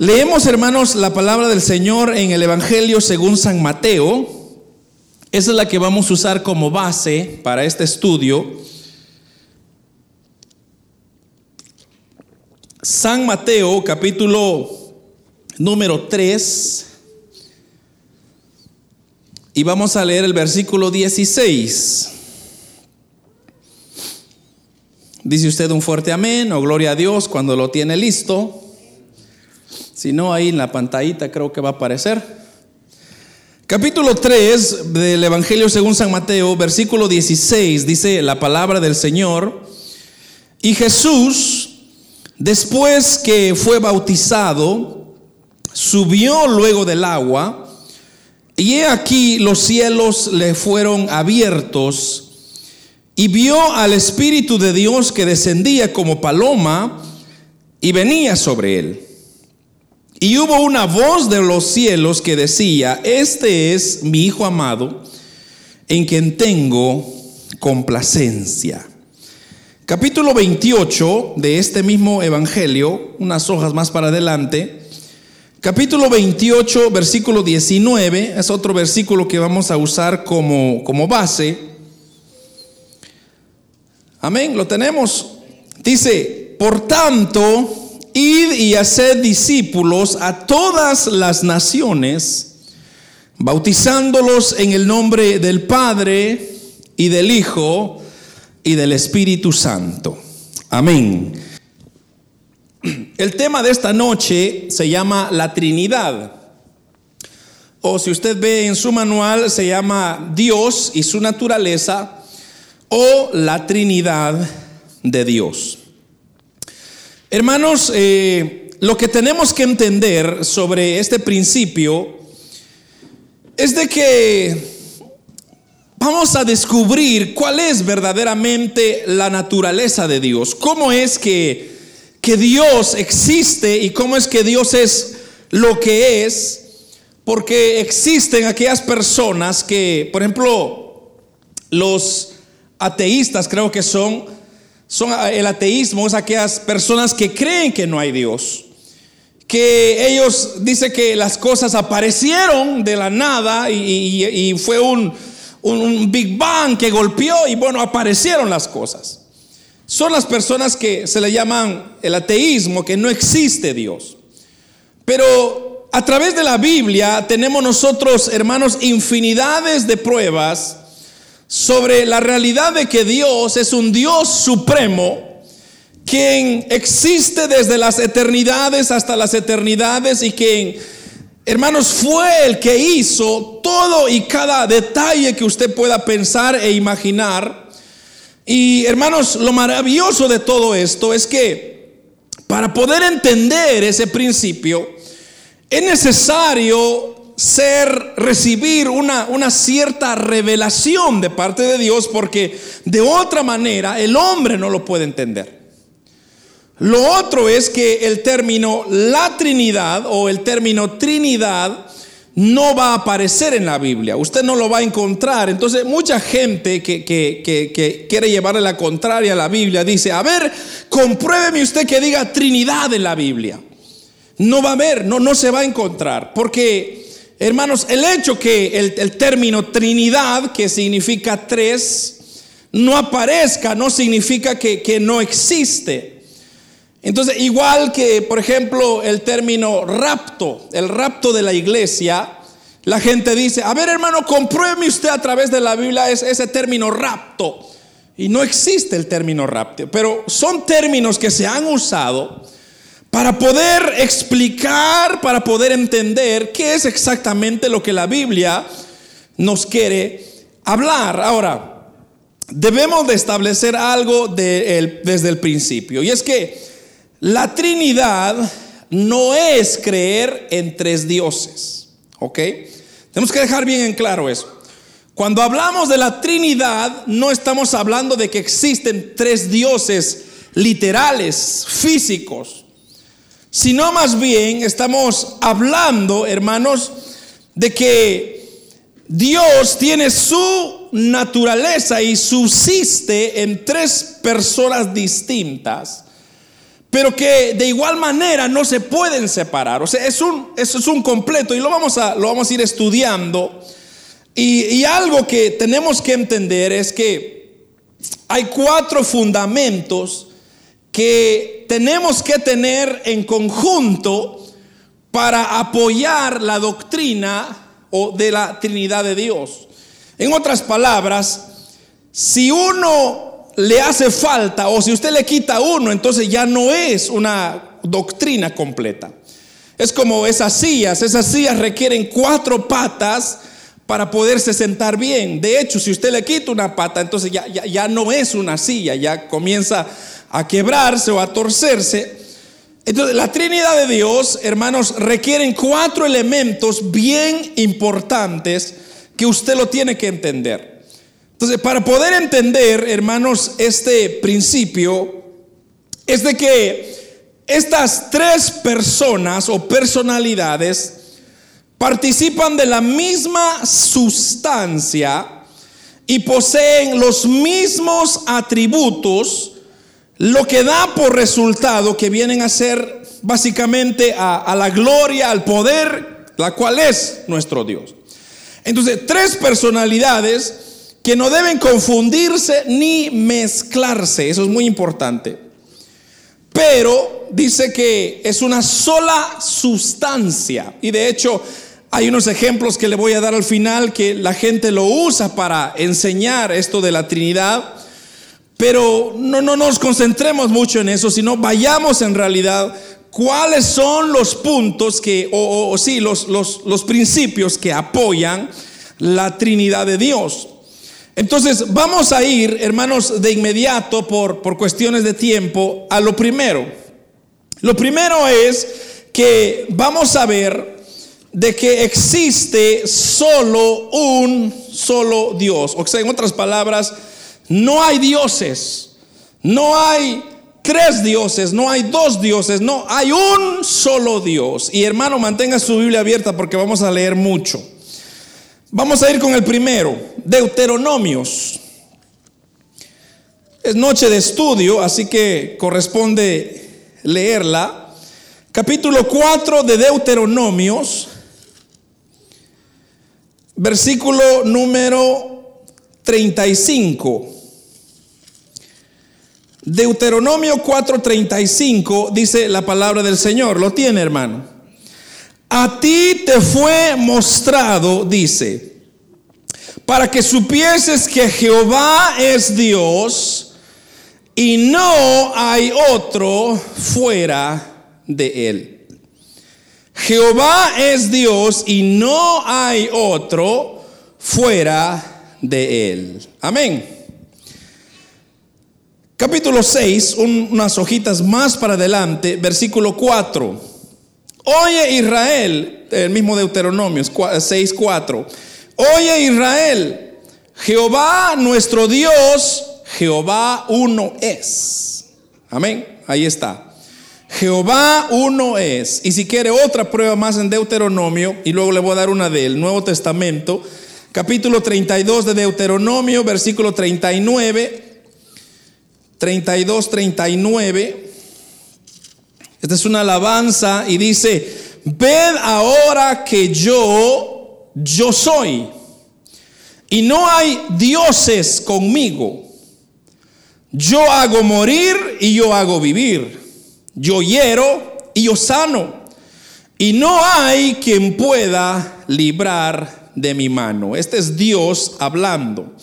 Leemos, hermanos, la palabra del Señor en el Evangelio según San Mateo. Esa es la que vamos a usar como base para este estudio. San Mateo, capítulo número 3. Y vamos a leer el versículo 16. Dice usted un fuerte amén o gloria a Dios cuando lo tiene listo. Si no, ahí en la pantallita creo que va a aparecer. Capítulo 3 del Evangelio según San Mateo, versículo 16, dice la palabra del Señor. Y Jesús, después que fue bautizado, subió luego del agua, y he aquí los cielos le fueron abiertos, y vio al Espíritu de Dios que descendía como paloma y venía sobre él. Y hubo una voz de los cielos que decía, este es mi Hijo amado, en quien tengo complacencia. Capítulo 28 de este mismo Evangelio, unas hojas más para adelante. Capítulo 28, versículo 19, es otro versículo que vamos a usar como, como base. Amén, lo tenemos. Dice, por tanto, Y haced discípulos a todas las naciones, bautizándolos en el nombre del Padre y del Hijo y del Espíritu Santo. Amén. El tema de esta noche se llama la Trinidad. O si usted ve en su manual, se llama Dios y su naturaleza o la Trinidad de Dios. Hermanos, eh, lo que tenemos que entender sobre este principio es de que vamos a descubrir cuál es verdaderamente la naturaleza de Dios, cómo es que, que Dios existe y cómo es que Dios es lo que es, porque existen aquellas personas que, por ejemplo, los ateístas creo que son, son ah, el ateísmo es aquellas personas que creen que no hay Dios. Que ellos dicen que las cosas aparecieron de la nada y, fue un, un Big Bang que golpeó y bueno, aparecieron las cosas. Son las personas que se le llaman el ateísmo, que no existe Dios. Pero a través de la Biblia tenemos nosotros, hermanos, infinidades de pruebas sobre la realidad de que Dios es un Dios supremo, quien existe desde las eternidades hasta las eternidades y quien, hermanos, fue el que hizo todo y cada detalle que usted pueda pensar e imaginar. Y hermanos, lo maravilloso de todo esto es que para poder entender ese principio, es necesario ser, recibir una, una cierta revelación de parte de Dios, porque de otra manera el hombre no lo puede entender. Lo otro es que el término la Trinidad o el término Trinidad no va a aparecer en la Biblia. Usted no lo va a encontrar. Entonces mucha gente que, que, quiere llevarle la contraria a la Biblia dice, a ver, compruébeme usted que diga Trinidad en la Biblia. No va a haber, no, no se va a encontrar. Porque Hermanos, el hecho que el, término Trinidad, que significa tres, no aparezca, no significa que, que no existe. Entonces, igual que, por ejemplo, el término rapto, el rapto de la iglesia, la gente dice, a ver hermano, compruebe usted a través de la Biblia ese término rapto. Y no existe el término rapto, pero son términos que se han usado para poder explicar, para poder entender qué es exactamente lo que la Biblia nos quiere hablar. Ahora, debemos de establecer algo desde el principio, y es que la Trinidad no es creer en tres dioses, ¿ok? Tenemos que dejar bien en claro eso. Cuando hablamos de la Trinidad, no estamos hablando de que existen tres dioses literales, físicos sino más bien estamos hablando, hermanos, de que Dios tiene su naturaleza y subsiste en tres personas distintas, pero que de igual manera no se pueden separar. O sea, es un, es un completo y lo vamos a, lo vamos a ir estudiando. Y algo que tenemos que entender es que hay cuatro fundamentos que tenemos que tener en conjunto para apoyar la doctrina o de la Trinidad de Dios. En otras palabras, si uno le hace falta o si usted le quita uno, entonces ya no es una doctrina completa. Es como esas sillas, esas sillas requieren cuatro patas para poderse sentar bien. De hecho, si usted le quita una pata, entonces ya, ya, ya no es una silla, ya comienza a quebrarse o a torcerse. Entonces, la Trinidad de Dios, hermanos, requieren cuatro elementos bien importantes que usted lo tiene que entender. Entonces, para poder entender, hermanos, este principio, es de que estas tres personas o personalidades participan de la misma sustancia y poseen los mismos atributos lo que da por resultado que vienen a ser básicamente a, la gloria, al poder, la cual es nuestro Dios. Entonces, tres personalidades que no deben confundirse ni mezclarse, eso es muy importante. Pero dice que es una sola sustancia. Y de hecho, hay unos ejemplos que le voy a dar al final que la gente lo usa para enseñar esto de la Trinidad. Pero no, no nos concentremos mucho en eso, sino vayamos en realidad cuáles son los puntos que, o, sí, los, los, los principios que apoyan la Trinidad de Dios. Entonces, vamos a ir, hermanos, de inmediato por, por cuestiones de tiempo a lo primero. Lo primero es que vamos a ver de que existe solo un solo Dios. O sea, en otras palabras, no hay dioses, no hay tres dioses, no hay dos dioses, no, hay un solo Dios. Y hermano, mantenga su Biblia abierta porque vamos a leer mucho. Vamos a ir con el primero, Deuteronomios. Es noche de estudio, así que corresponde leerla. Capítulo 4 de Deuteronomios, versículo número 35. Deuteronomio 4:35 dice la palabra del Señor. ¿Lo tiene, hermano? A ti te fue mostrado, dice, para que supieses que Jehová es Dios y no hay otro fuera de él. Jehová es Dios y no hay otro fuera de él. Amén. Capítulo 6, unas hojitas más para adelante, versículo 4. Oye Israel, el mismo Deuteronomio 6, 4. Oye Israel, Jehová nuestro Dios, Jehová uno es. Amén, ahí está. Jehová uno es. Y si quiere otra prueba más en Deuteronomio, y luego le voy a dar una del Nuevo Testamento, capítulo 32 de Deuteronomio, versículo 39. 32, 39. Esta es una alabanza y dice, ved ahora que yo, yo soy. Y no hay dioses conmigo. Yo hago morir y yo hago vivir. Yo hiero y yo sano. Y no hay quien pueda librar de mi mano. Este es Dios hablando.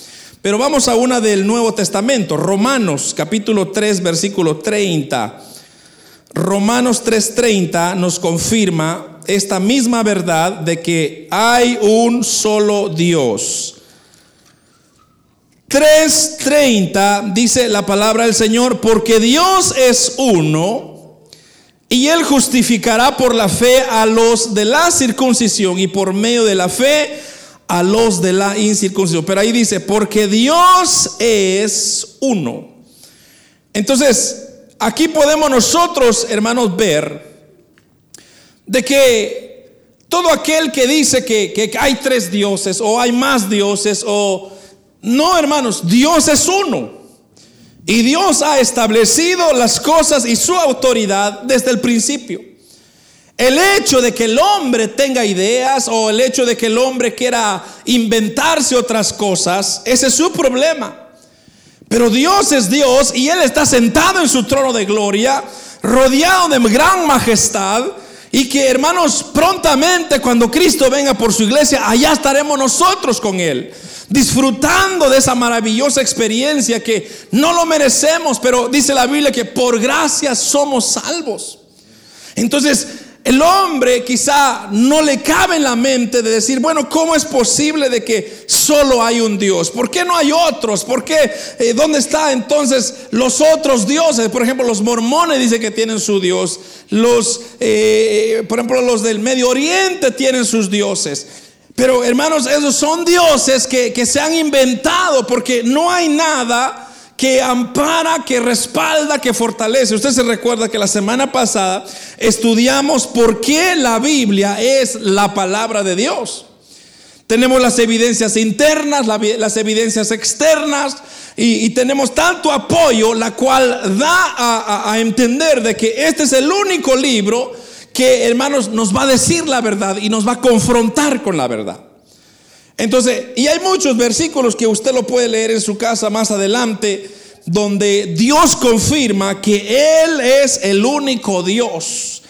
Pero vamos a una del Nuevo Testamento, Romanos capítulo 3, versículo 30. Romanos 3:30 nos confirma esta misma verdad de que hay un solo Dios. 3:30 dice la palabra del Señor, porque Dios es uno y Él justificará por la fe a los de la circuncisión y por medio de la fe a los de la incircuncisión. Pero ahí dice, porque Dios es uno. Entonces, aquí podemos nosotros, hermanos, ver de que todo aquel que dice que, que hay tres dioses o hay más dioses o... No, hermanos, Dios es uno. Y Dios ha establecido las cosas y su autoridad desde el principio. El hecho de que el hombre tenga ideas o el hecho de que el hombre quiera inventarse otras cosas, ese es su problema. Pero Dios es Dios y Él está sentado en su trono de gloria, rodeado de gran majestad. Y que hermanos, prontamente cuando Cristo venga por su iglesia, allá estaremos nosotros con Él disfrutando de esa maravillosa experiencia que no lo merecemos, pero dice la Biblia que por gracia somos salvos. Entonces, el hombre quizá no le cabe en la mente de decir, bueno, ¿cómo es posible de que solo hay un Dios? ¿Por qué no hay otros? ¿Por qué? Eh, ¿Dónde están entonces los otros dioses? Por ejemplo, los mormones dicen que tienen su Dios. Los, eh, por ejemplo, los del Medio Oriente tienen sus dioses. Pero hermanos, esos son dioses que, se han inventado porque no hay nada que ampara, que respalda, que fortalece. Usted se recuerda que la semana pasada estudiamos por qué la Biblia es la palabra de Dios. Tenemos las evidencias internas, las evidencias externas y, tenemos tanto apoyo, la cual da a entender de que este es el único libro que, hermanos, nos va a decir la verdad y nos va a confrontar con la verdad. Entonces, y hay muchos versículos que usted lo puede leer en su casa más adelante, donde Dios confirma que Él es el único Dios.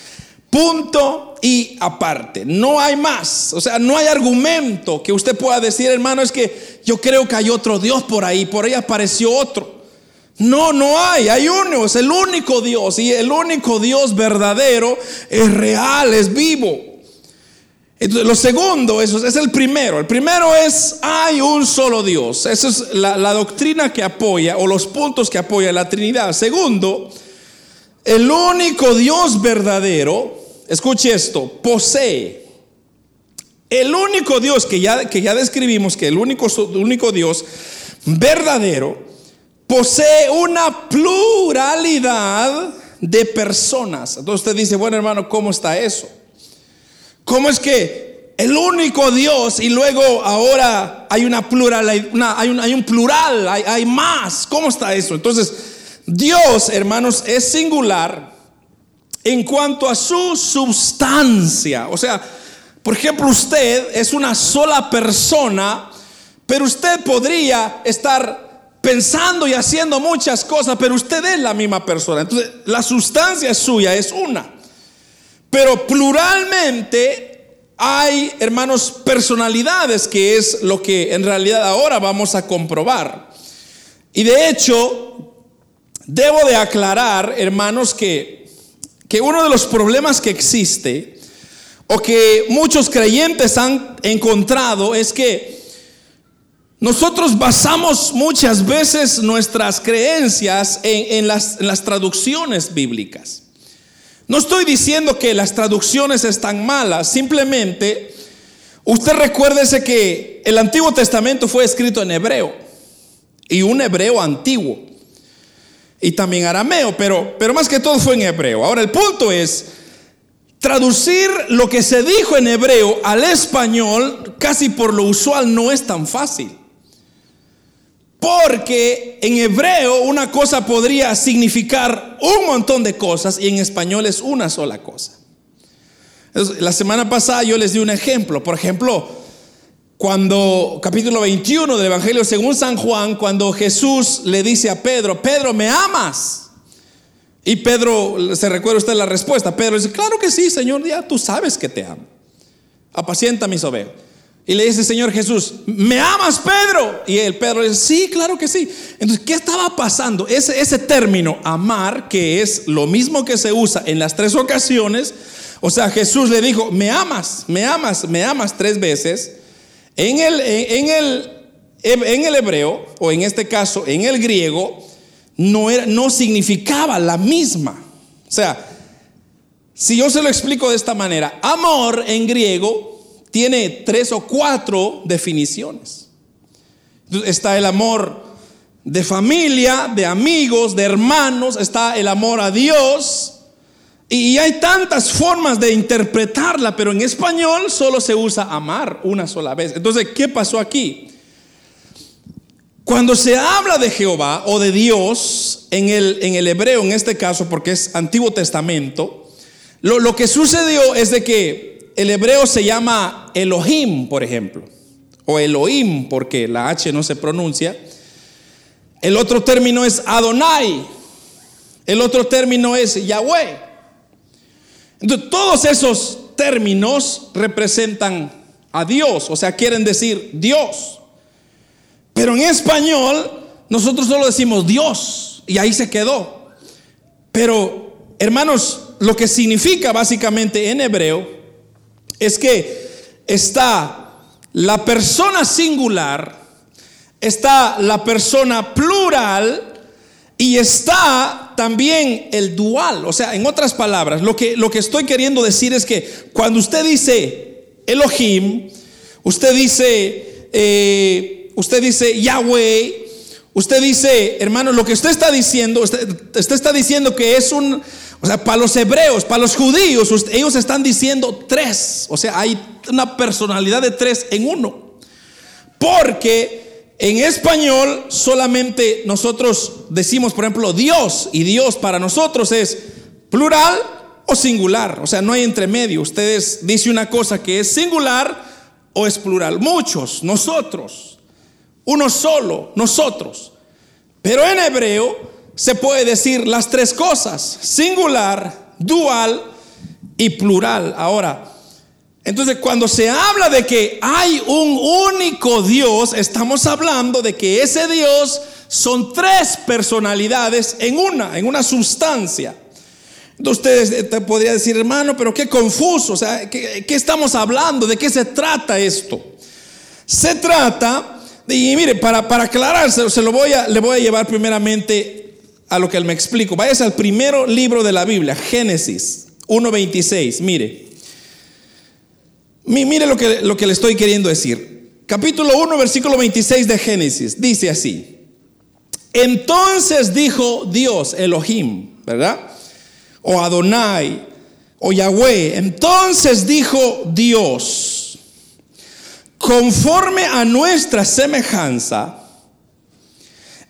Punto y aparte. No hay más. O sea, no hay argumento que usted pueda decir, hermano, es que yo creo que hay otro Dios por ahí, por ahí apareció otro. No, no hay, hay uno, es el único Dios y el único Dios verdadero es real, es vivo. Entonces, lo segundo, eso es el primero. El primero es, hay un solo Dios. Esa es la, doctrina que apoya o los puntos que apoya la Trinidad. Segundo, el único Dios verdadero, escuche esto, posee. El único Dios que ya, que ya describimos, que el único, único Dios verdadero, posee una pluralidad de personas. Entonces usted dice, bueno hermano, ¿cómo está eso? ¿Cómo es que el único Dios y luego ahora hay una plural, hay, un, plural, hay, hay más? ¿Cómo está eso? Entonces, Dios, hermanos, es singular en cuanto a su sustancia. O sea, por ejemplo, usted es una sola persona, pero usted podría estar pensando y haciendo muchas cosas, pero usted es la misma persona. Entonces, la sustancia suya es una. Pero pluralmente hay, hermanos, personalidades, que es lo que en realidad ahora vamos a comprobar. Y de hecho, debo de aclarar, hermanos, que, que uno de los problemas que existe, o que muchos creyentes han encontrado, es que nosotros basamos muchas veces nuestras creencias en, las, las traducciones bíblicas. No estoy diciendo que las traducciones están malas, simplemente usted recuérdese que el Antiguo Testamento fue escrito en hebreo y un hebreo antiguo y también arameo, pero, pero más que todo fue en hebreo. Ahora el punto es, traducir lo que se dijo en hebreo al español casi por lo usual no es tan fácil. Porque en hebreo una cosa podría significar un montón de cosas y en español es una sola cosa. La semana pasada yo les di un ejemplo. Por ejemplo, cuando capítulo 21 del Evangelio según San Juan, cuando Jesús le dice a Pedro, Pedro, ¿me amas? Y Pedro, se recuerda usted la respuesta, Pedro dice, claro que sí, Señor, ya tú sabes que te amo. Apacienta mis ovejas. Y le dice Señor Jesús, ¿me amas Pedro? Y el Pedro dice, sí, claro que sí. Entonces, ¿qué estaba pasando? Ese, ese término, amar, que es lo mismo que se usa en las tres ocasiones, o sea, Jesús le dijo, me amas, me amas, me amas tres veces. En el, en, el, en el hebreo, o en este caso, en el griego, no, era, no significaba la misma. O sea, si yo se lo explico de esta manera, amor en griego tiene tres o cuatro definiciones. Está el amor de familia, de amigos, de hermanos, está el amor a Dios. Y hay tantas formas de interpretarla, pero en español solo se usa amar una sola vez. Entonces, ¿qué pasó aquí? Cuando se habla de Jehová o de Dios en el, en el hebreo, en este caso, porque es Antiguo Testamento, lo, lo que sucedió es de que el hebreo se llama Elohim, por ejemplo, o Elohim, porque la H no se pronuncia. El otro término es Adonai. El otro término es Yahweh. Entonces, todos esos términos representan a Dios, o sea, quieren decir Dios. Pero en español nosotros solo decimos Dios y ahí se quedó. Pero, hermanos, lo que significa básicamente en hebreo es que está la persona singular, está la persona plural y está también el dual. O sea, en otras palabras, lo que, lo que estoy queriendo decir es que cuando usted dice Elohim, usted dice... Eh, usted dice Yahweh, usted dice, hermano, lo que usted está diciendo, usted, está diciendo que es un, o sea, para los hebreos, para los judíos, ellos están diciendo tres, o sea, hay una personalidad de tres en uno. Porque en español solamente nosotros decimos, por ejemplo, Dios, y Dios para nosotros es plural o singular, o sea, no hay entremedio. Ustedes dice una cosa que es singular o es plural. Muchos, nosotros uno solo, nosotros. Pero en hebreo se puede decir las tres cosas, singular, dual y plural. Ahora, entonces cuando se habla de que hay un único Dios, estamos hablando de que ese Dios son tres personalidades en una, en una sustancia. Entonces ustedes eh, te podría decir, hermano, pero qué confuso, o sea, ¿qué, ¿qué, estamos hablando? ¿De qué se trata esto? Se trata y mire, para, para aclararse, se lo voy a, le voy a llevar primeramente a lo que me explico. Váyase al primero libro de la Biblia, Génesis 1.26. Mire, mire lo que, lo que le estoy queriendo decir. Capítulo 1, versículo 26 de Génesis. Dice así. Entonces dijo Dios, Elohim, ¿verdad? O Adonai, o Yahweh. Entonces dijo Dios conforme a nuestra semejanza,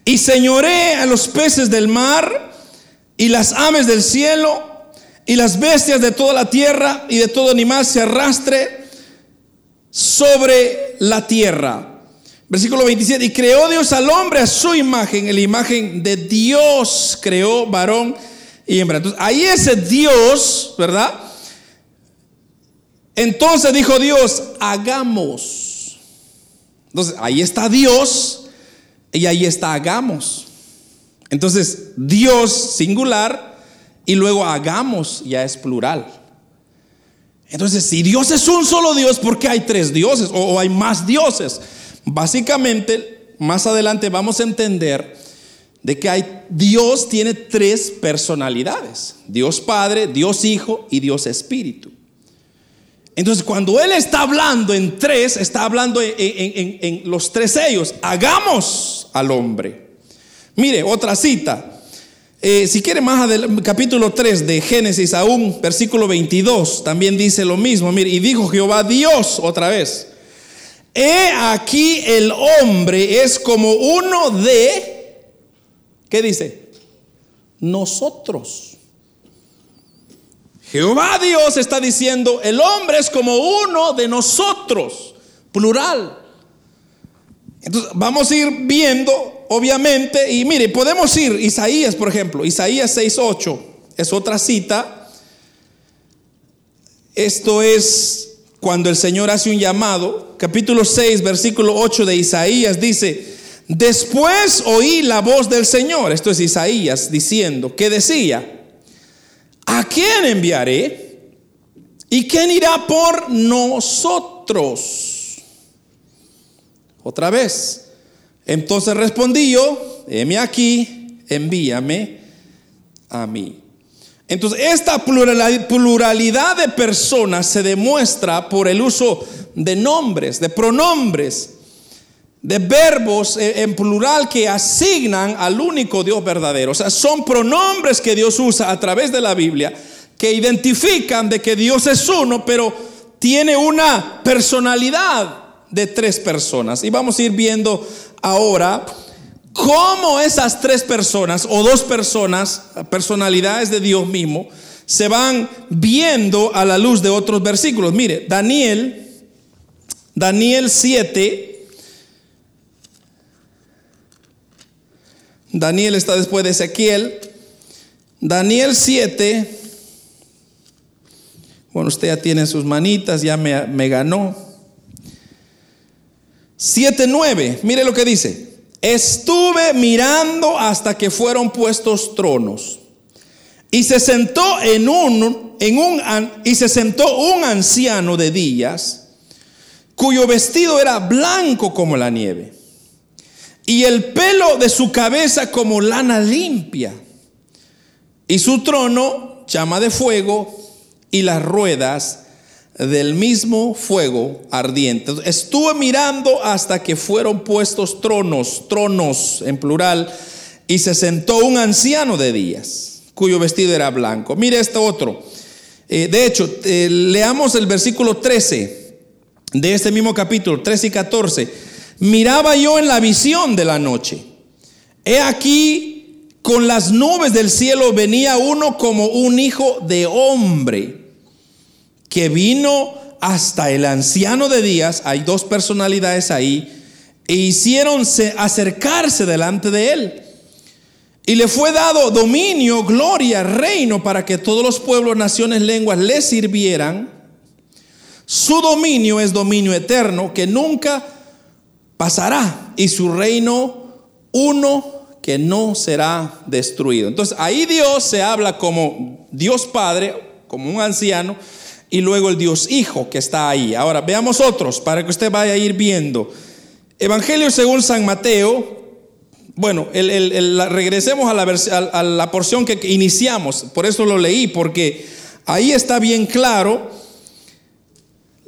y señoré a los peces del mar, y las aves del cielo, y las bestias de toda la tierra, y de todo animal se arrastre sobre la tierra. Versículo 27, y creó Dios al hombre a su imagen, en la imagen de Dios creó varón y hembra. Entonces, ahí ese Dios, ¿verdad? Entonces dijo Dios, hagamos. Entonces, ahí está Dios y ahí está hagamos. Entonces, Dios singular y luego hagamos ya es plural. Entonces, si Dios es un solo Dios, ¿por qué hay tres dioses o, hay más dioses? Básicamente, más adelante vamos a entender de que hay, Dios tiene tres personalidades. Dios Padre, Dios Hijo y Dios Espíritu. Entonces, cuando Él está hablando en tres, está hablando en, los tres ellos. Hagamos al hombre. Mire, otra cita. Eh, si quiere más adelante, capítulo 3 de Génesis, aún versículo 22, también dice lo mismo. Mire, y dijo Jehová Dios otra vez. He aquí el hombre es como uno de, ¿qué dice? Nosotros. Jehová Dios está diciendo, el hombre es como uno de nosotros, plural. Entonces vamos a ir viendo, obviamente, y mire, podemos ir, Isaías, por ejemplo, Isaías 6.8, es otra cita. Esto es cuando el Señor hace un llamado, capítulo 6, versículo 8 de Isaías, dice, después oí la voz del Señor, esto es Isaías diciendo, que decía, ¿a quién enviaré? ¿Y quién irá por nosotros? Otra vez. Entonces respondí yo, heme aquí, envíame a mí. Entonces, esta pluralidad de personas se demuestra por el uso de nombres, de pronombres de verbos en plural que asignan al único Dios verdadero. O sea, son pronombres que Dios usa a través de la Biblia que identifican de que Dios es uno, pero tiene una personalidad de tres personas. Y vamos a ir viendo ahora cómo esas tres personas o dos personas, personalidades de Dios mismo, se van viendo a la luz de otros versículos. Mire, Daniel, Daniel 7, Daniel está después de Ezequiel. Daniel 7, bueno, usted ya tiene sus manitas, ya me, me ganó. 7, 9, mire lo que dice. Estuve mirando hasta que fueron puestos tronos. Y se sentó en un, en un, y se sentó un anciano de días, cuyo vestido era blanco como la nieve, y el pelo de su cabeza como lana limpia, y su trono llama de fuego, y las ruedas del mismo fuego ardiente. Estuve mirando hasta que fueron puestos tronos, tronos en plural, y se sentó un anciano de días, cuyo vestido era blanco. Mire esto otro. Eh, de hecho, eh, leamos el versículo 13 de este mismo capítulo, 13 y 14. Miraba yo en la visión de la noche. He aquí, con las nubes del cielo venía uno como un hijo de hombre que vino hasta el anciano de días, hay dos personalidades ahí, e hicieron acercarse delante de él. Y le fue dado dominio, gloria, reino para que todos los pueblos, naciones, lenguas le sirvieran. Su dominio es dominio eterno que nunca pasará y su reino uno que no será destruido. Entonces ahí Dios se habla como Dios Padre, como un anciano, y luego el Dios Hijo que está ahí. Ahora, veamos otros para que usted vaya a ir viendo. Evangelio según San Mateo. Bueno, regresemos a la, a la porción que iniciamos, por eso lo leí, porque ahí está bien claro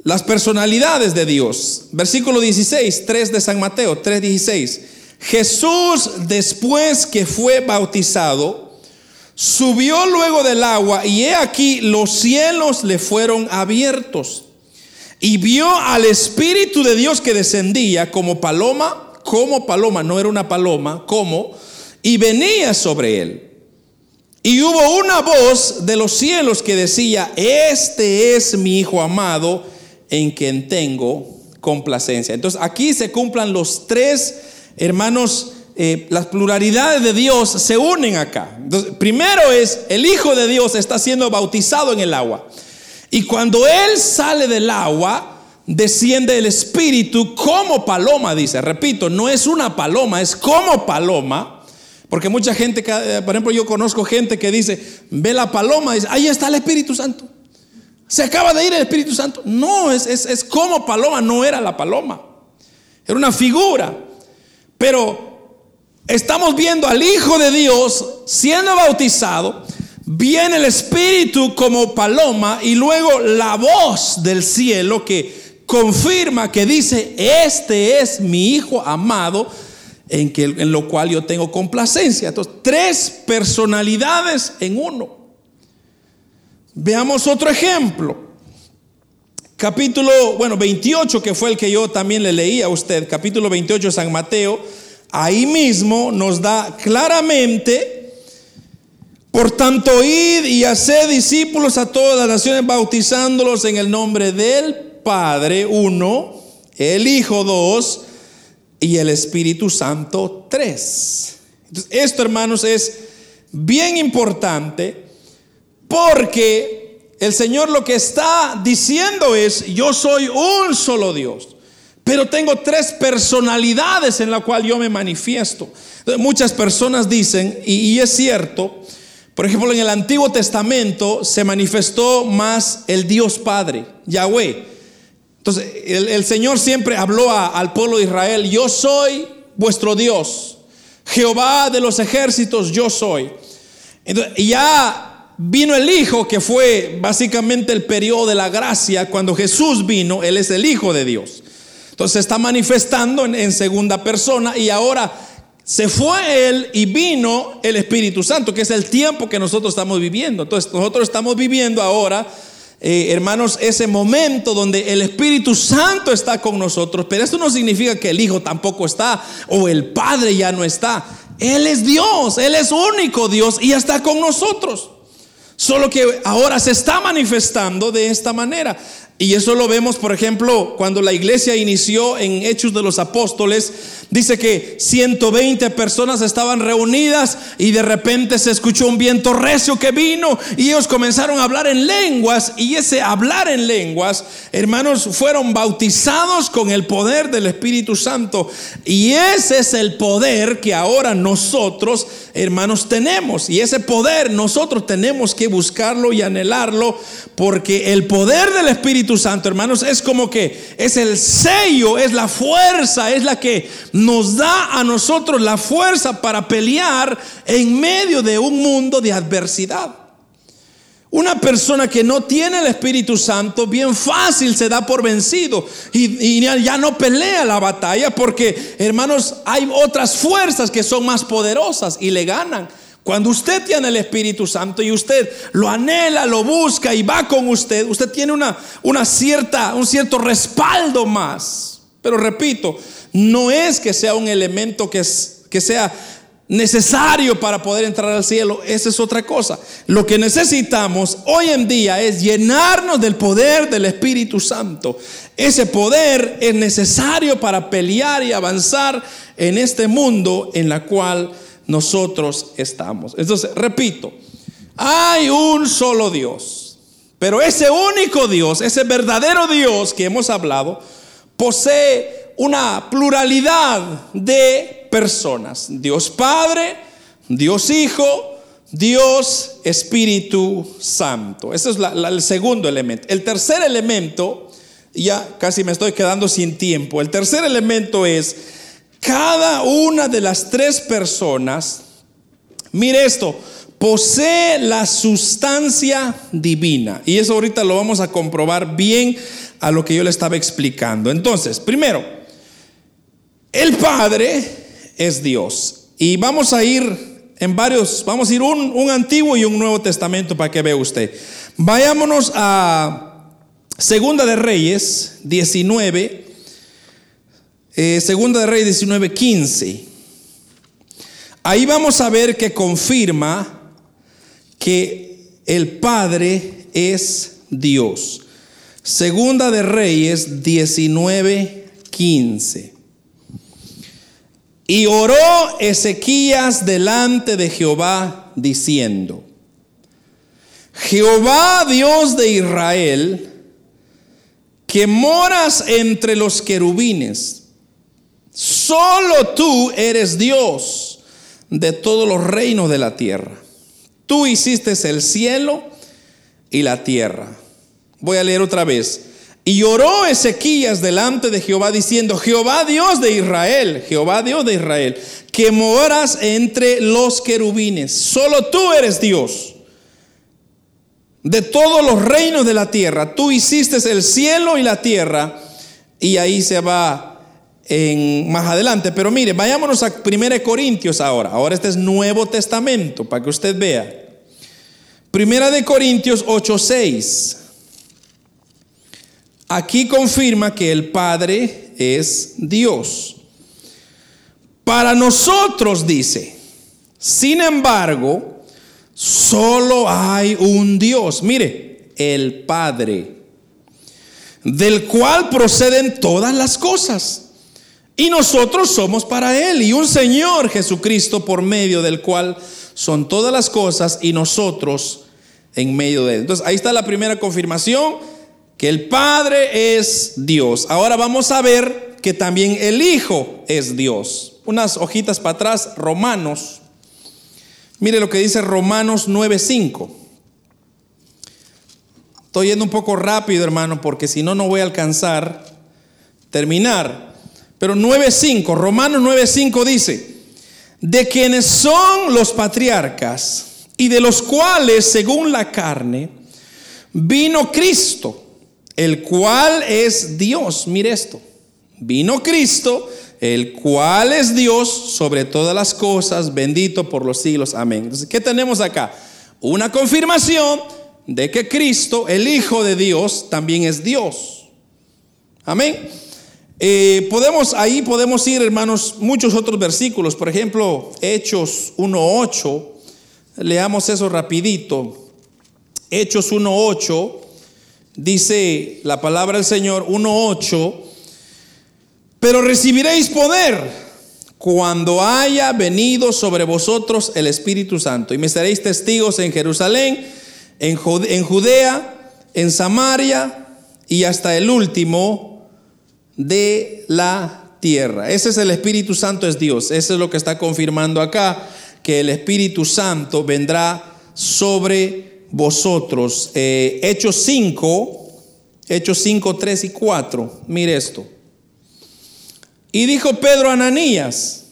las personalidades de Dios. Versículo 16, 3 de San Mateo, 3:16. Jesús, después que fue bautizado, Subió luego del agua y he aquí los cielos le fueron abiertos. Y vio al Espíritu de Dios que descendía como paloma, como paloma, no era una paloma, como, y venía sobre él. Y hubo una voz de los cielos que decía, este es mi Hijo amado en quien tengo complacencia. Entonces aquí se cumplan los tres hermanos eh, las pluralidades de Dios se unen acá. primero es, el Hijo de Dios está siendo bautizado en el agua. Y cuando Él sale del agua, desciende el Espíritu como paloma, dice. Repito, no es una paloma, es como paloma. Porque mucha gente, por ejemplo, yo conozco gente que dice, ve la paloma, dice, ahí está el Espíritu Santo. Se acaba de ir el Espíritu Santo. No, es, es, es como paloma, no era la paloma. Era una figura. Pero estamos viendo al Hijo de Dios siendo bautizado, viene el Espíritu como paloma y luego la voz del cielo que confirma que dice, este es mi Hijo amado en, que, en lo cual yo tengo complacencia. Entonces, tres personalidades en uno. Veamos otro ejemplo. Capítulo, bueno, 28, que fue el que yo también le leí a usted, capítulo 28 de San Mateo ahí mismo nos da claramente, por tanto, id y haced discípulos a todas las naciones, bautizándolos en el nombre del Padre, uno, el Hijo, dos, y el Espíritu Santo, tres. esto, hermanos, es bien importante porque el Señor lo que está diciendo es, yo soy un solo Dios. Pero tengo tres personalidades en la cual yo me manifiesto. Muchas personas dicen, y, es cierto, por ejemplo, en el Antiguo Testamento se manifestó más el Dios Padre, Yahweh. Entonces, el, Señor siempre habló al pueblo de Israel, yo soy vuestro Dios, Jehová de los ejércitos, yo soy. Entonces, ya vino el Hijo, que fue básicamente el periodo de la gracia, cuando Jesús vino, Él es el Hijo de Dios. Entonces se está manifestando en, segunda persona y ahora se fue Él y vino el Espíritu Santo, que es el tiempo que nosotros estamos viviendo. Entonces nosotros estamos viviendo ahora eh, hermanos, ese momento donde el Espíritu Santo está con nosotros, pero esto no significa que el Hijo tampoco está o el Padre ya no está. Él es Dios, Él es único Dios y está con nosotros. Solo que ahora se está manifestando de esta manera. Y eso lo vemos, por ejemplo, cuando la iglesia inició en Hechos de los Apóstoles, dice que 120 personas estaban reunidas y de repente se escuchó un viento recio que vino y ellos comenzaron a hablar en lenguas y ese hablar en lenguas, hermanos, fueron bautizados con el poder del Espíritu Santo. Y ese es el poder que ahora nosotros, hermanos, tenemos. Y ese poder nosotros tenemos que buscarlo y anhelarlo porque el poder del Espíritu Santo, hermanos, es como que es el sello, es la fuerza, es la que nos da a nosotros la fuerza para pelear en medio de un mundo de adversidad. Una persona que no tiene el Espíritu Santo, bien fácil se da por vencido y, y, ya no pelea la batalla porque, hermanos, hay otras fuerzas que son más poderosas y le ganan. Cuando usted tiene el Espíritu Santo y usted lo anhela, lo busca y va con usted, usted tiene una, una cierta, un cierto respaldo más. Pero repito, no es que sea un elemento que, es, que sea necesario para poder entrar al cielo, esa es otra cosa. Lo que necesitamos hoy en día es llenarnos del poder del Espíritu Santo. Ese poder es necesario para pelear y avanzar en este mundo en la cual nosotros estamos. Entonces, repito, hay un solo Dios, pero ese único Dios, ese verdadero Dios que hemos hablado, posee una pluralidad de personas. Dios Padre, Dios Hijo, Dios Espíritu Santo. Ese es el segundo elemento. El tercer elemento, ya casi me estoy quedando sin tiempo, el tercer elemento es cada una de las tres personas, mire esto, posee la sustancia divina. Y eso ahorita lo vamos a comprobar bien a lo que yo le estaba explicando. Entonces, primero, el Padre es Dios. Y vamos a ir en varios, vamos a ir un, un antiguo y un nuevo testamento para que vea usted. Vayámonos a Segunda de Reyes 19 eh, segunda de Rey 19:15. Ahí vamos a ver que confirma que el Padre es Dios. Segunda de Reyes 19:15. Y oró Ezequías delante de Jehová diciendo, Jehová Dios de Israel, que moras entre los querubines, Solo tú eres Dios de todos los reinos de la tierra. Tú hiciste el cielo y la tierra. Voy a leer otra vez. Y oró Ezequías delante de Jehová diciendo, Jehová Dios de Israel, Jehová Dios de Israel, que moras entre los querubines. Solo tú eres Dios de todos los reinos de la tierra. Tú hiciste el cielo y la tierra. Y ahí se va en, más adelante. Pero mire, vayámonos a 1 Corintios ahora. Ahora este es Nuevo Testamento, para que usted vea. Primera de Corintios 8:6. Aquí confirma que el Padre es Dios. Para nosotros dice, sin embargo, solo hay un Dios. Mire, el Padre, del cual proceden todas las cosas y nosotros somos para Él y un Señor Jesucristo por medio del cual son todas las cosas y nosotros en medio de Él. Entonces ahí está la primera confirmación, que el Padre es Dios. Ahora vamos a ver que también el Hijo es Dios. Unas hojitas para atrás, Romanos. Mire lo que dice Romanos 9:5. Estoy yendo un poco rápido, hermano, porque si no, no voy a alcanzar terminar. Pero 9.5, Romanos 9.5 dice, de quienes son los patriarcas y de los cuales, según la carne, vino Cristo, el cual es Dios. Mire esto, vino Cristo, el cual es Dios sobre todas las cosas, bendito por los siglos. Amén. Entonces, ¿qué tenemos acá? Una confirmación de que Cristo, el Hijo de Dios, también es Dios. Amén. Eh, podemos, ahí podemos ir, hermanos, muchos otros versículos. Por ejemplo, Hechos 1.8. Leamos eso rapidito. Hechos 1.8. Dice la palabra del Señor 1.8. Pero recibiréis poder cuando haya venido sobre vosotros el Espíritu Santo. Y me seréis testigos en Jerusalén, en, Judea, en Samaria y hasta el último de la tierra. Ese es el Espíritu Santo, es Dios. Eso es lo que está confirmando acá, que el Espíritu Santo vendrá sobre vosotros. Eh, Hechos 5, Hechos 5, 3 y 4. Mire esto. Y dijo Pedro a Ananías,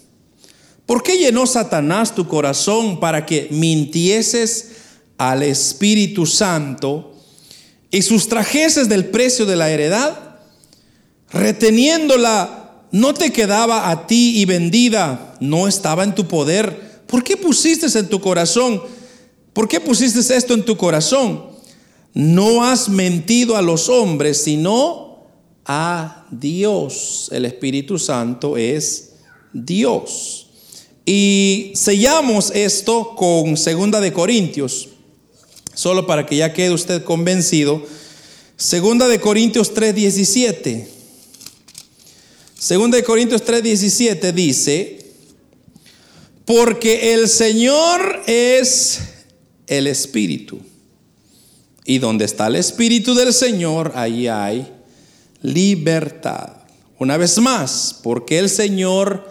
¿por qué llenó Satanás tu corazón para que mintieses al Espíritu Santo y sustrajeses del precio de la heredad? Reteniéndola, no te quedaba a ti y vendida, no estaba en tu poder. ¿Por qué pusiste en tu corazón? ¿Por qué pusiste esto en tu corazón? No has mentido a los hombres, sino a Dios. El Espíritu Santo es Dios. Y sellamos esto con Segunda de Corintios, solo para que ya quede usted convencido. Segunda de Corintios 3:17. Segunda de Corintios 3:17 dice, porque el Señor es el Espíritu. Y donde está el Espíritu del Señor, ahí hay libertad. Una vez más, porque el Señor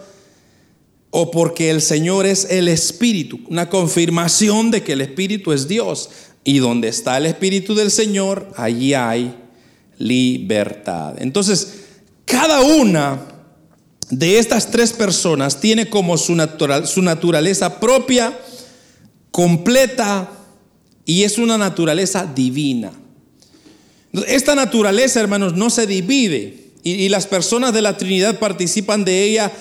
o porque el Señor es el Espíritu, una confirmación de que el Espíritu es Dios. Y donde está el Espíritu del Señor, allí hay libertad. Entonces, cada una de estas tres personas tiene como su, su naturaleza propia, completa, y es una naturaleza divina. Esta naturaleza, hermanos, no se divide y, las personas de la Trinidad participan de ella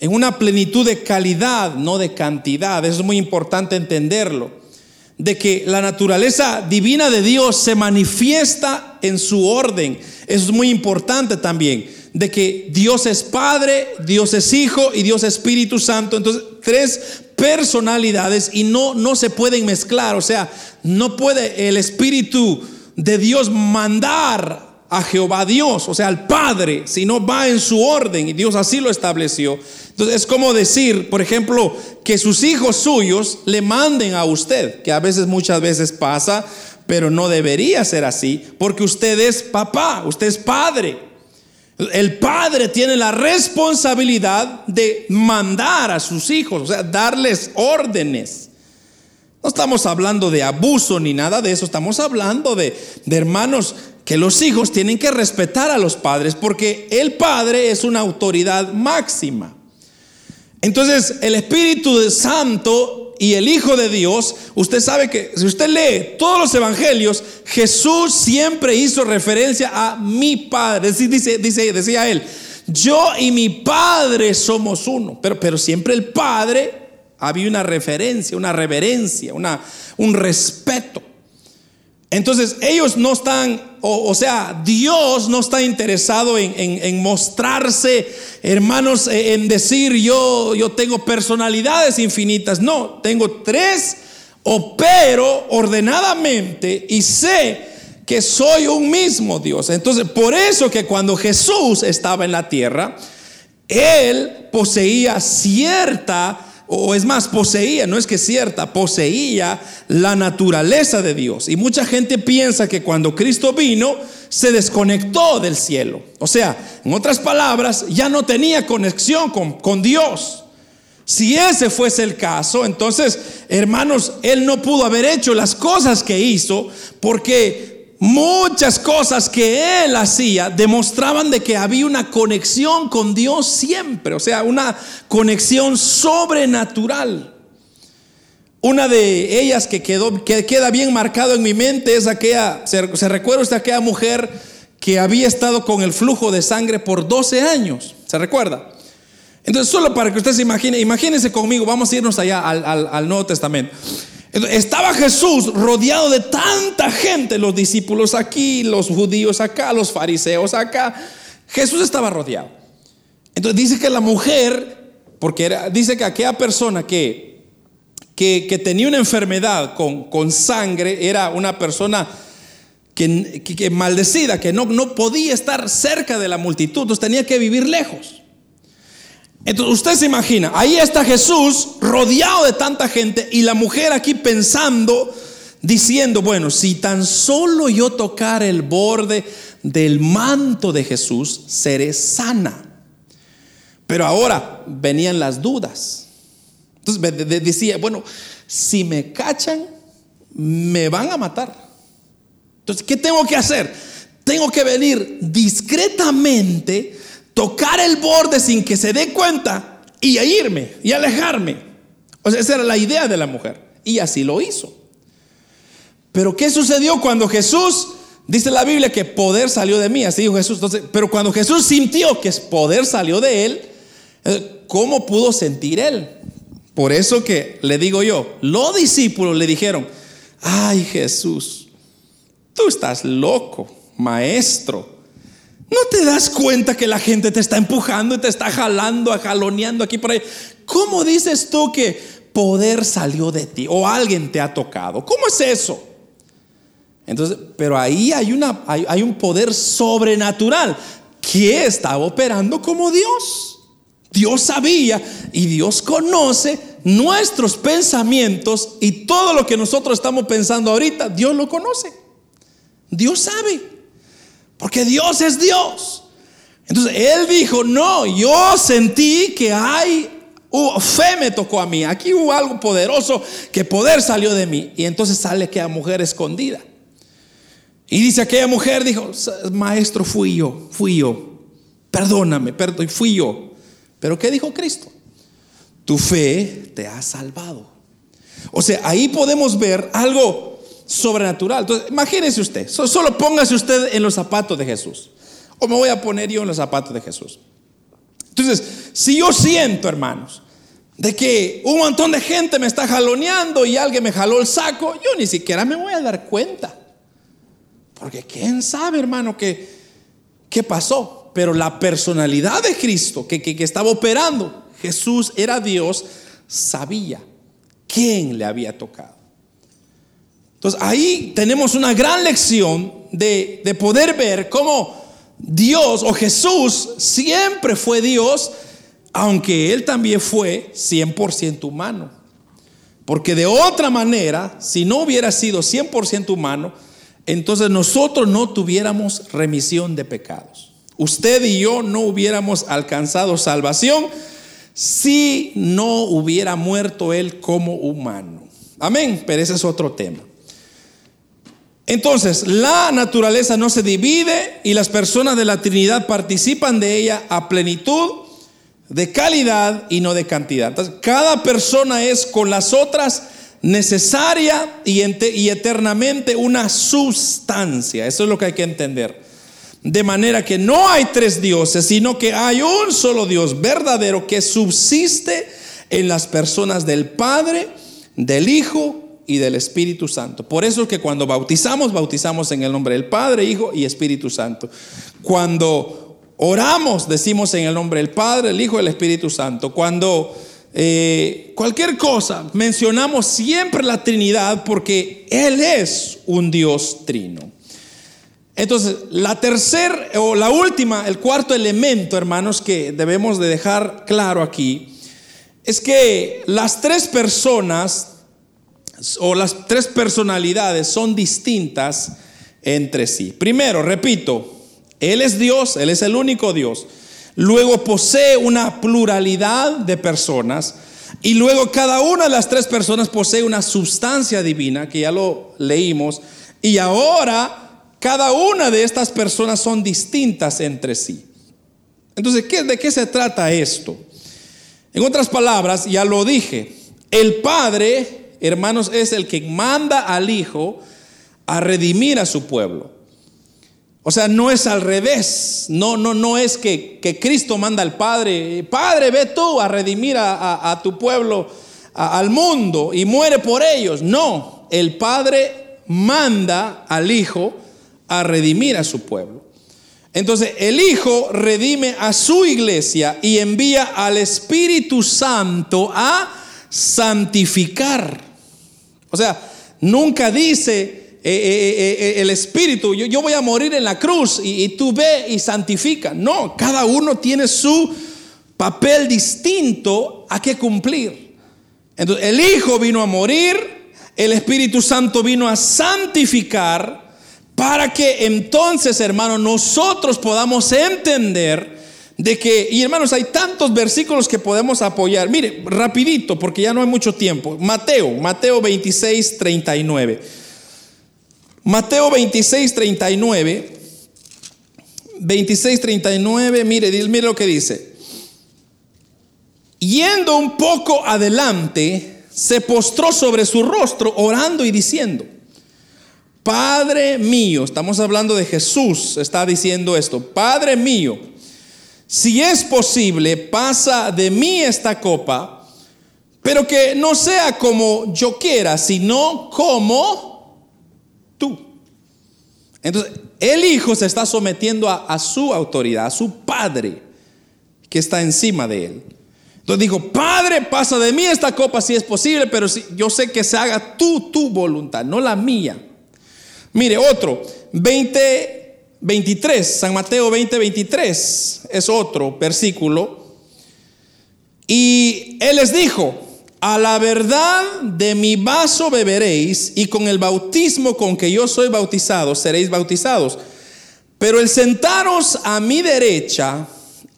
en una plenitud de calidad, no de cantidad. Eso es muy importante entenderlo. De que la naturaleza divina de Dios se manifiesta en su orden. Eso es muy importante también. De que Dios es Padre, Dios es Hijo y Dios es Espíritu Santo. Entonces, tres personalidades y no, no se pueden mezclar. O sea, no puede el Espíritu de Dios mandar a Jehová Dios, o sea, al Padre, si no va en su orden y Dios así lo estableció. Entonces es como decir, por ejemplo, que sus hijos suyos le manden a usted, que a veces muchas veces pasa, pero no debería ser así, porque usted es papá, usted es padre. El padre tiene la responsabilidad de mandar a sus hijos, o sea, darles órdenes. No estamos hablando de abuso ni nada de eso, estamos hablando de, hermanos que los hijos tienen que respetar a los padres porque el padre es una autoridad máxima. Entonces, el Espíritu Santo y el Hijo de Dios, usted sabe que si usted lee todos los evangelios, Jesús siempre hizo referencia a mi Padre. Dice, dice, decía él, yo y mi Padre somos uno, pero, pero siempre el Padre había una referencia, una reverencia, una, un respeto. Entonces ellos no están, o, sea, Dios no está interesado en, mostrarse, hermanos, eh, en decir yo, yo tengo personalidades infinitas. No, tengo tres, opero ordenadamente y sé que soy un mismo Dios. Entonces, por eso que cuando Jesús estaba en la tierra, Él poseía cierta o es más, poseía, no es que cierta, poseía la naturaleza de Dios. Y mucha gente piensa que cuando Cristo vino, se desconectó del cielo. O sea, en otras palabras, ya no tenía conexión con, con Dios. Si ese fuese el caso, entonces, hermanos, Él no pudo haber hecho las cosas que hizo porque muchas cosas que él hacía demostraban de que había una conexión con Dios siempre, o sea, una conexión sobrenatural. Una de ellas que quedó que queda bien marcado en mi mente es aquella se, recuerda usted aquella mujer que había estado con el flujo de sangre por 12 años, ¿se recuerda? Entonces, solo para que usted se imagine, imagínense conmigo, vamos a irnos allá al, al Nuevo Testamento. Estaba Jesús rodeado de tanta gente, los discípulos aquí, los judíos acá, los fariseos acá. Jesús estaba rodeado. Entonces dice que la mujer, porque era, dice que aquella persona que, que, tenía una enfermedad con, con, sangre era una persona que, que, maldecida, que no, no podía estar cerca de la multitud, entonces tenía que vivir lejos. Entonces usted se imagina, ahí está Jesús rodeado de tanta gente y la mujer aquí pensando, diciendo, bueno, si tan solo yo tocar el borde del manto de Jesús, seré sana. Pero ahora venían las dudas. Entonces decía, bueno, si me cachan, me van a matar. Entonces, ¿qué tengo que hacer? Tengo que venir discretamente tocar el borde sin que se dé cuenta y irme y alejarme. O sea, esa era la idea de la mujer. Y así lo hizo. Pero ¿qué sucedió cuando Jesús, dice la Biblia que poder salió de mí? Así dijo Jesús. Entonces, pero cuando Jesús sintió que poder salió de él, eh, ¿cómo pudo sentir él? Por eso que le digo yo, los discípulos le dijeron, ay Jesús, tú estás loco, maestro. ¿No te das cuenta que la gente te está empujando y te está jalando, jaloneando aquí por ahí? ¿Cómo dices tú que poder salió de ti o alguien te ha tocado? ¿Cómo es eso? Entonces, pero ahí hay, una, un poder sobrenatural que estaba operando como Dios. Dios sabía y Dios conoce nuestros pensamientos y todo lo que nosotros estamos pensando ahorita, Dios lo conoce. Dios sabe. Porque Dios es Dios. Entonces él dijo, no, yo sentí que hay, fe me tocó a mí, aquí hubo algo poderoso, que poder salió de mí. Y entonces sale aquella mujer escondida. Y dice aquella mujer, dijo, maestro, fui yo, fui yo, perdóname, perdón, fui yo. Pero ¿qué dijo Cristo? Tu fe te ha salvado. O sea, ahí podemos ver algo sobrenatural. Entonces, imagínese usted, solo póngase usted en los zapatos de Jesús. O me voy a poner yo en los zapatos de Jesús. Entonces, si yo siento, hermanos, de que un montón de gente me está jaloneando y alguien me jaló el saco, yo ni siquiera me voy a dar cuenta. Porque quién sabe, hermano, qué, qué pasó. Pero la personalidad de Cristo que, que estaba operando, Jesús era Dios, sabía quién le había tocado. Entonces ahí tenemos una gran lección de, poder ver cómo Dios o Jesús siempre fue Dios, aunque Él también fue 100% humano. Porque de otra manera, si no hubiera sido 100% humano, entonces nosotros no tuviéramos remisión de pecados. Usted y yo no hubiéramos alcanzado salvación si no hubiera muerto Él como humano. Amén, pero ese es otro tema. Entonces, la naturaleza no se divide y las personas de la Trinidad participan de ella a plenitud, de calidad y no de cantidad. Entonces, cada persona es con las otras necesaria y, y eternamente una sustancia. Eso es lo que hay que entender. De manera que no hay tres dioses, sino que hay un solo Dios verdadero que subsiste en las personas del Padre, del Hijo y del Espíritu Santo. Por eso es que cuando bautizamos, bautizamos en el nombre del Padre, Hijo y Espíritu Santo. Cuando oramos, decimos en el nombre del Padre, el Hijo y el Espíritu Santo. Cuando eh, cualquier cosa, mencionamos siempre la Trinidad porque Él es un Dios trino. Entonces, la tercera o la última, el cuarto elemento, hermanos, que debemos de dejar claro aquí, es que las tres personas o las tres personalidades son distintas entre sí. Primero, repito, Él es Dios, Él es el único Dios. Luego posee una pluralidad de personas. Y luego cada una de las tres personas posee una sustancia divina, que ya lo leímos. Y ahora cada una de estas personas son distintas entre sí. Entonces, ¿de qué se trata esto? En otras palabras, ya lo dije, el Padre hermanos, es el que manda al Hijo a redimir a su pueblo. O sea, no es al revés. No, no, no es que, Cristo manda al Padre. Padre, ve tú a redimir a, tu pueblo, al mundo y muere por ellos. No, el Padre manda al Hijo a redimir a su pueblo. Entonces el Hijo redime a su iglesia y envía al Espíritu Santo a santificar. O sea, nunca dice eh, eh, eh, el Espíritu, yo, voy a morir en la cruz y, tú ve y santifica. No, cada uno tiene su papel distinto a que cumplir. Entonces el Hijo vino a morir, el Espíritu Santo vino a santificar para que entonces, hermanos, nosotros podamos entender de que, y hermanos, hay tantos versículos que podemos apoyar. Mire, rapidito, porque ya no hay mucho tiempo. Mateo, Mateo 26, 39. Mateo 26, 39. 26, 39, mire, mire lo que dice. Yendo un poco adelante, se postró sobre su rostro, orando y diciendo, Padre mío, estamos hablando de Jesús, está diciendo esto, Padre mío, si es posible, pasa de mí esta copa, pero que no sea como yo quiera, sino como tú. Entonces, el Hijo se está sometiendo a, su autoridad, a su Padre, que está encima de él. Entonces dijo, Padre, pasa de mí esta copa si es posible, pero si, yo sé que se haga tú, tu voluntad, no la mía. Mire, otro, 20, 23, San Mateo 20, 23, es otro versículo. Y él les dijo, a la verdad de mi vaso beberéis y con el bautismo con que yo soy bautizado seréis bautizados. Pero el sentaros a mi derecha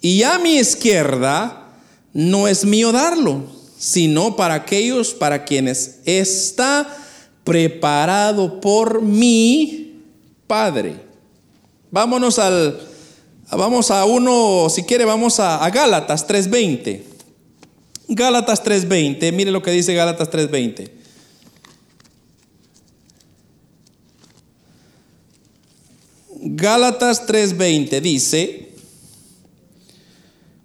y a mi izquierda no es mío darlo, sino para aquellos para quienes está preparado por mi Padre. Vámonos al, vamos a uno, si quiere, vamos a, a Gálatas 3.20. Gálatas 3.20, mire lo que dice Gálatas 3.20. Gálatas 3:20 dice,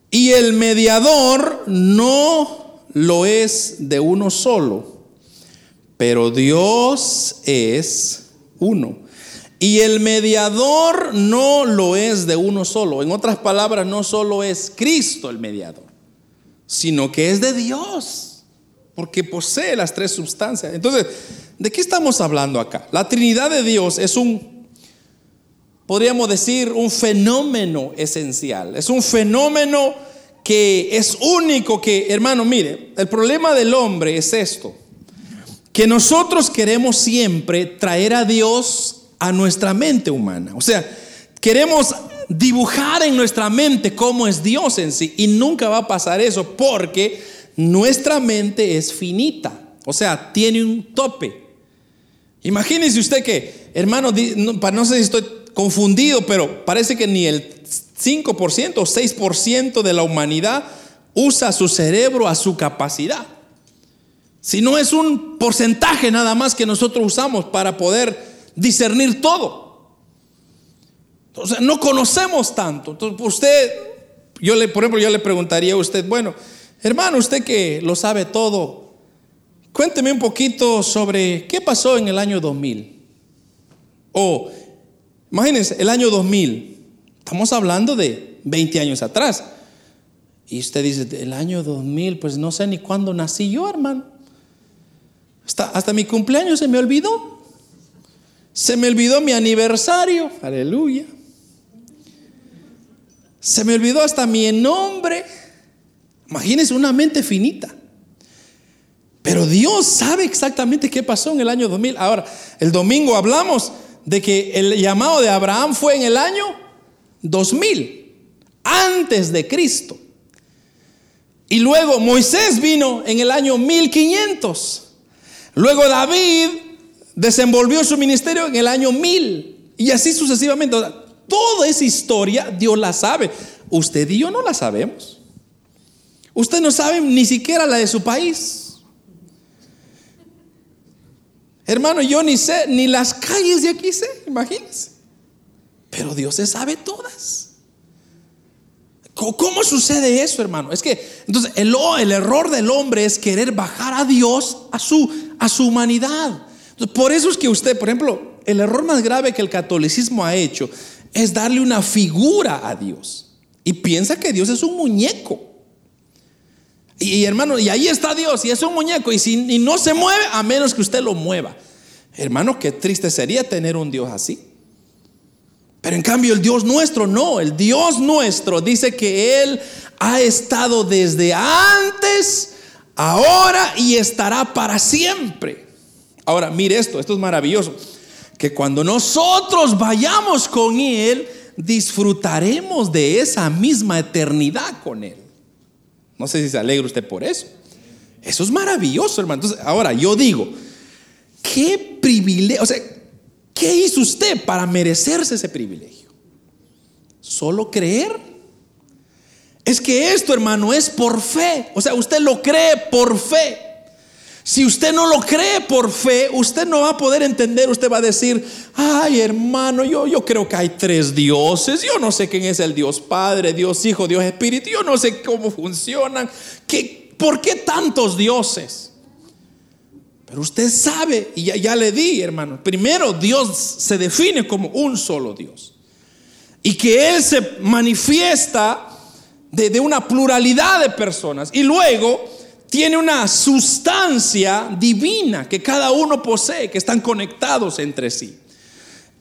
y el mediador no lo es de uno solo pero Dios es uno. Y el mediador no lo es de uno solo. En otras palabras, no solo es Cristo el mediador, sino que es de Dios, porque posee las tres sustancias. Entonces, ¿de qué estamos hablando acá? La Trinidad de Dios es un, podríamos decir, un fenómeno esencial. Es un fenómeno que es único, que, hermano, mire, el problema del hombre es esto que nosotros queremos siempre traer a Dios a nuestra mente humana. O sea, queremos dibujar en nuestra mente cómo es Dios en sí y nunca va a pasar eso porque nuestra mente es finita, o sea, tiene un tope. Imagínese usted que, hermano, no sé si estoy confundido, pero parece que ni el 5% o 6% de la humanidad usa su cerebro a su capacidad. Si no es un porcentaje nada más que nosotros usamos para poder discernir todo. Entonces, no conocemos tanto. Entonces, usted, yo le, por ejemplo, yo le preguntaría a usted, bueno, hermano, usted que lo sabe todo, cuénteme un poquito sobre qué pasó en el año 2000. O, imagínense, el año 2000. Estamos hablando de 20 años atrás. Y usted dice, el año 2000, pues no sé ni cuándo nací yo, hermano. Hasta, mi cumpleaños se me olvidó. Se me olvidó mi aniversario. Aleluya. Se me olvidó hasta mi nombre. Imagínense una mente finita. Pero Dios sabe exactamente qué pasó en el año 2000. Ahora, el domingo hablamos de que el llamado de Abraham fue en el año 2000, antes de Cristo. Y luego Moisés vino en el año 1500. Luego David desenvolvió su ministerio en el año 1000 y así sucesivamente. Toda esa historia Dios la sabe. Usted y yo no la sabemos. Usted no sabe ni siquiera la de su país. Hermano, yo ni sé, ni las calles de aquí sé, imagínense. Pero Dios se sabe todas. ¿Cómo, sucede eso, hermano? Es que entonces el, el, error del hombre es querer bajar a Dios a su, a su humanidad. Por eso es que usted, por ejemplo, el error más grave que el catolicismo ha hecho es darle una figura a Dios. Y piensa que Dios es un muñeco. Y, hermano, y ahí está Dios, y es un muñeco, y, si, no se mueve a menos que usted lo mueva. Hermano, qué triste sería tener un Dios así. Pero en cambio el Dios nuestro no, el Dios nuestro dice que Él ha estado desde antes, ahora y estará para siempre. Ahora, mire esto, esto es maravilloso, que cuando nosotros vayamos con Él, disfrutaremos de esa misma eternidad con Él. No sé si se alegra usted por eso. Eso es maravilloso, hermano. Entonces, ahora yo digo, qué privilegio, o sea, ¿Qué hizo usted para merecerse ese privilegio? ¿Solo creer? Es que esto, hermano, es por fe. O sea, usted lo cree por fe. Si usted no lo cree por fe, usted no va a poder entender. Usted va a decir, ay hermano, yo, yo creo que hay tres dioses. Yo no sé quién es el Dios Padre, Dios Hijo, Dios Espíritu. Yo no sé cómo funcionan. ¿Qué, ¿Por qué tantos dioses? Pero usted sabe, y ya, le di, hermano, primero Dios se define como un solo Dios. Y que Él se manifiesta de, de una pluralidad de personas. Y luego tiene una sustancia divina que cada uno posee, que están conectados entre sí.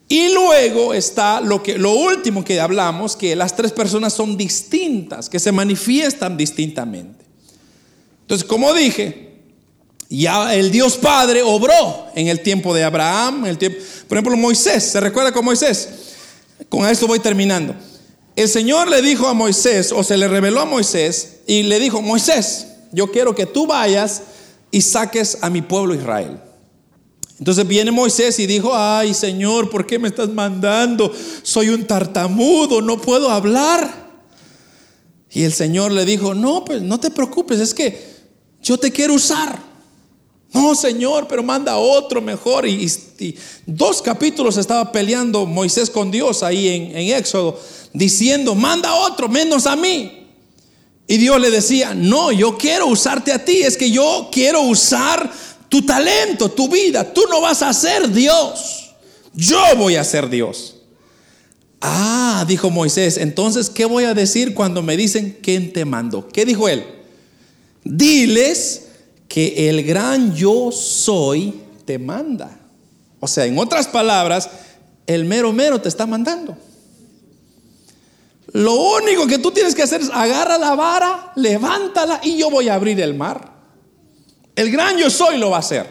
Y luego está lo que lo último que hablamos, que las tres personas son distintas, que se manifiestan distintamente. Entonces, como dije, ya el Dios Padre obró en el tiempo de Abraham, el tiempo, por ejemplo Moisés, ¿se recuerda con Moisés? Con esto voy terminando. El Señor le dijo a Moisés, o se le reveló a Moisés, y le dijo, Moisés, yo quiero que tú vayas y saques a mi pueblo Israel. Entonces viene Moisés y dijo, ay Señor, ¿por qué me estás mandando? Soy un tartamudo, no puedo hablar. Y el Señor le dijo, no, pues no te preocupes, es que yo te quiero usar. No, Señor, pero manda otro mejor. Y, dos capítulos estaba peleando Moisés con Dios ahí en, en Éxodo, diciendo, manda otro, menos a mí. Y Dios le decía, no, yo quiero usarte a ti, es que yo quiero usar tu talento, tu vida. Tú no vas a ser Dios, yo voy a ser Dios. Ah, dijo Moisés, entonces, ¿qué voy a decir cuando me dicen quién te mando? ¿Qué dijo él? Diles que el gran yo soy te manda. O sea, en otras palabras, el mero mero te está mandando. Lo único que tú tienes que hacer es agarra la vara, levántala y yo voy a abrir el mar. El gran yo soy lo va a hacer.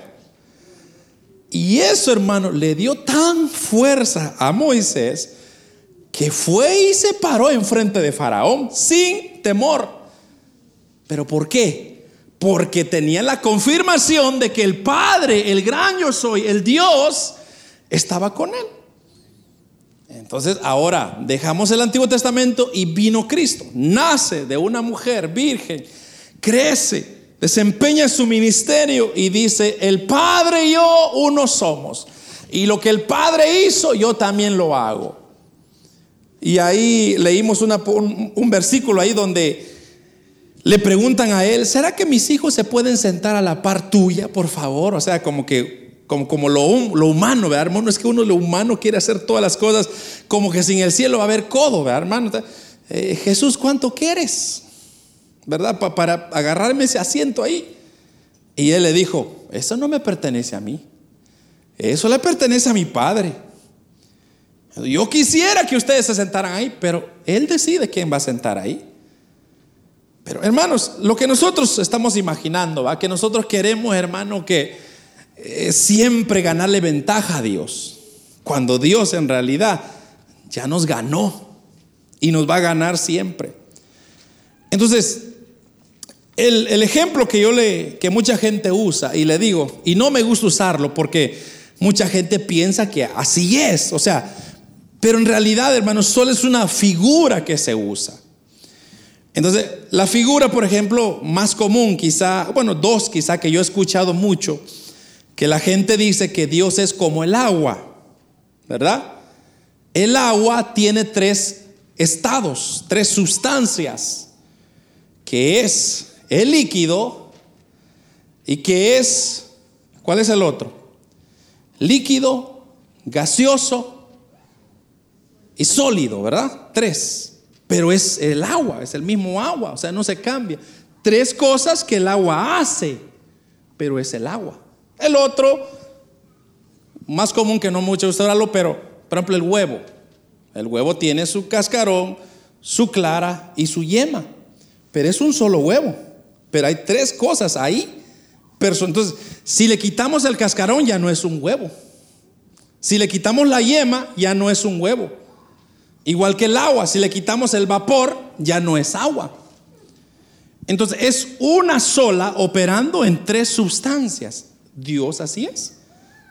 Y eso, hermano, le dio tan fuerza a Moisés que fue y se paró enfrente de Faraón sin temor. ¿Pero por qué? porque tenía la confirmación de que el Padre, el gran yo soy, el Dios, estaba con él. Entonces ahora dejamos el Antiguo Testamento y vino Cristo. Nace de una mujer virgen, crece, desempeña su ministerio y dice, el Padre y yo uno somos. Y lo que el Padre hizo, yo también lo hago. Y ahí leímos un, un versículo ahí donde le preguntan a él, ¿será que mis hijos se pueden sentar a la par tuya, por favor? O sea, como que, como, como lo, lo, humano, ¿verdad, hermano? Es que uno lo humano quiere hacer todas las cosas como que sin el cielo va a haber codo, ¿verdad, hermano? Eh, Jesús, ¿cuánto quieres? ¿Verdad? para agarrarme ese asiento ahí. Y él le dijo, eso no me pertenece a mí. Eso le pertenece a mi padre. Yo quisiera que ustedes se sentaran ahí, pero él decide quién va a sentar ahí. Pero hermanos, lo que nosotros estamos imaginando, ¿va? que nosotros queremos, hermano, que eh, siempre ganarle ventaja a Dios, cuando Dios en realidad ya nos ganó y nos va a ganar siempre. Entonces, el, el, ejemplo que yo le, que mucha gente usa, y le digo, y no me gusta usarlo porque mucha gente piensa que así es, o sea, pero en realidad, hermanos, solo es una figura que se usa. Entonces, la figura, por ejemplo, más común, quizá, bueno, dos quizá que yo he escuchado mucho, que la gente dice que Dios es como el agua, ¿verdad? El agua tiene tres estados, tres sustancias, que es el líquido y que es, ¿cuál es el otro? Líquido, gaseoso y sólido, ¿verdad? Tres. Pero es el agua, es el mismo agua, o sea, no se cambia. Tres cosas que el agua hace, pero es el agua. El otro, más común que no mucho usted pero por ejemplo el huevo. El huevo tiene su cascarón, su clara y su yema, pero es un solo huevo. Pero hay tres cosas ahí. Entonces, si le quitamos el cascarón, ya no es un huevo. Si le quitamos la yema, ya no es un huevo. Igual que el agua, si le quitamos el vapor, ya no es agua. Entonces es una sola operando en tres sustancias. Dios así es.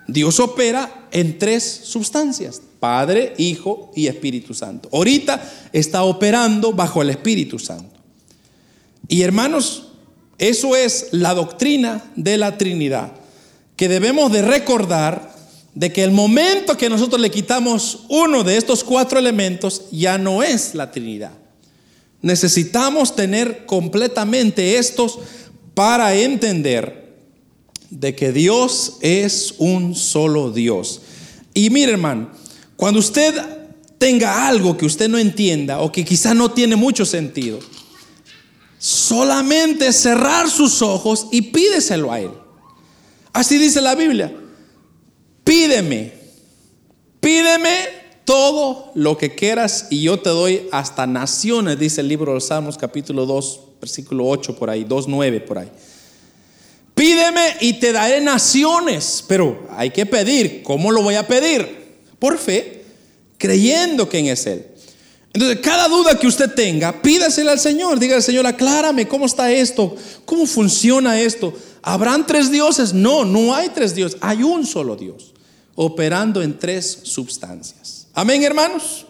Dios opera en tres sustancias, Padre, Hijo y Espíritu Santo. Ahorita está operando bajo el Espíritu Santo. Y hermanos, eso es la doctrina de la Trinidad, que debemos de recordar de que el momento que nosotros le quitamos uno de estos cuatro elementos ya no es la Trinidad. Necesitamos tener completamente estos para entender de que Dios es un solo Dios. Y mire hermano, cuando usted tenga algo que usted no entienda o que quizá no tiene mucho sentido, solamente cerrar sus ojos y pídeselo a Él. Así dice la Biblia pídeme, pídeme todo lo que quieras y yo te doy hasta naciones, dice el libro de los Salmos capítulo 2, versículo 8 por ahí, 2, 9 por ahí. Pídeme y te daré naciones, pero hay que pedir. ¿Cómo lo voy a pedir? Por fe, creyendo que es Él. Entonces, cada duda que usted tenga, pídasela al Señor. Diga al Señor, aclárame cómo está esto, cómo funciona esto. ¿Habrán tres dioses? No, no hay tres dioses, hay un solo Dios, operando en tres substancias. Amén, hermanos.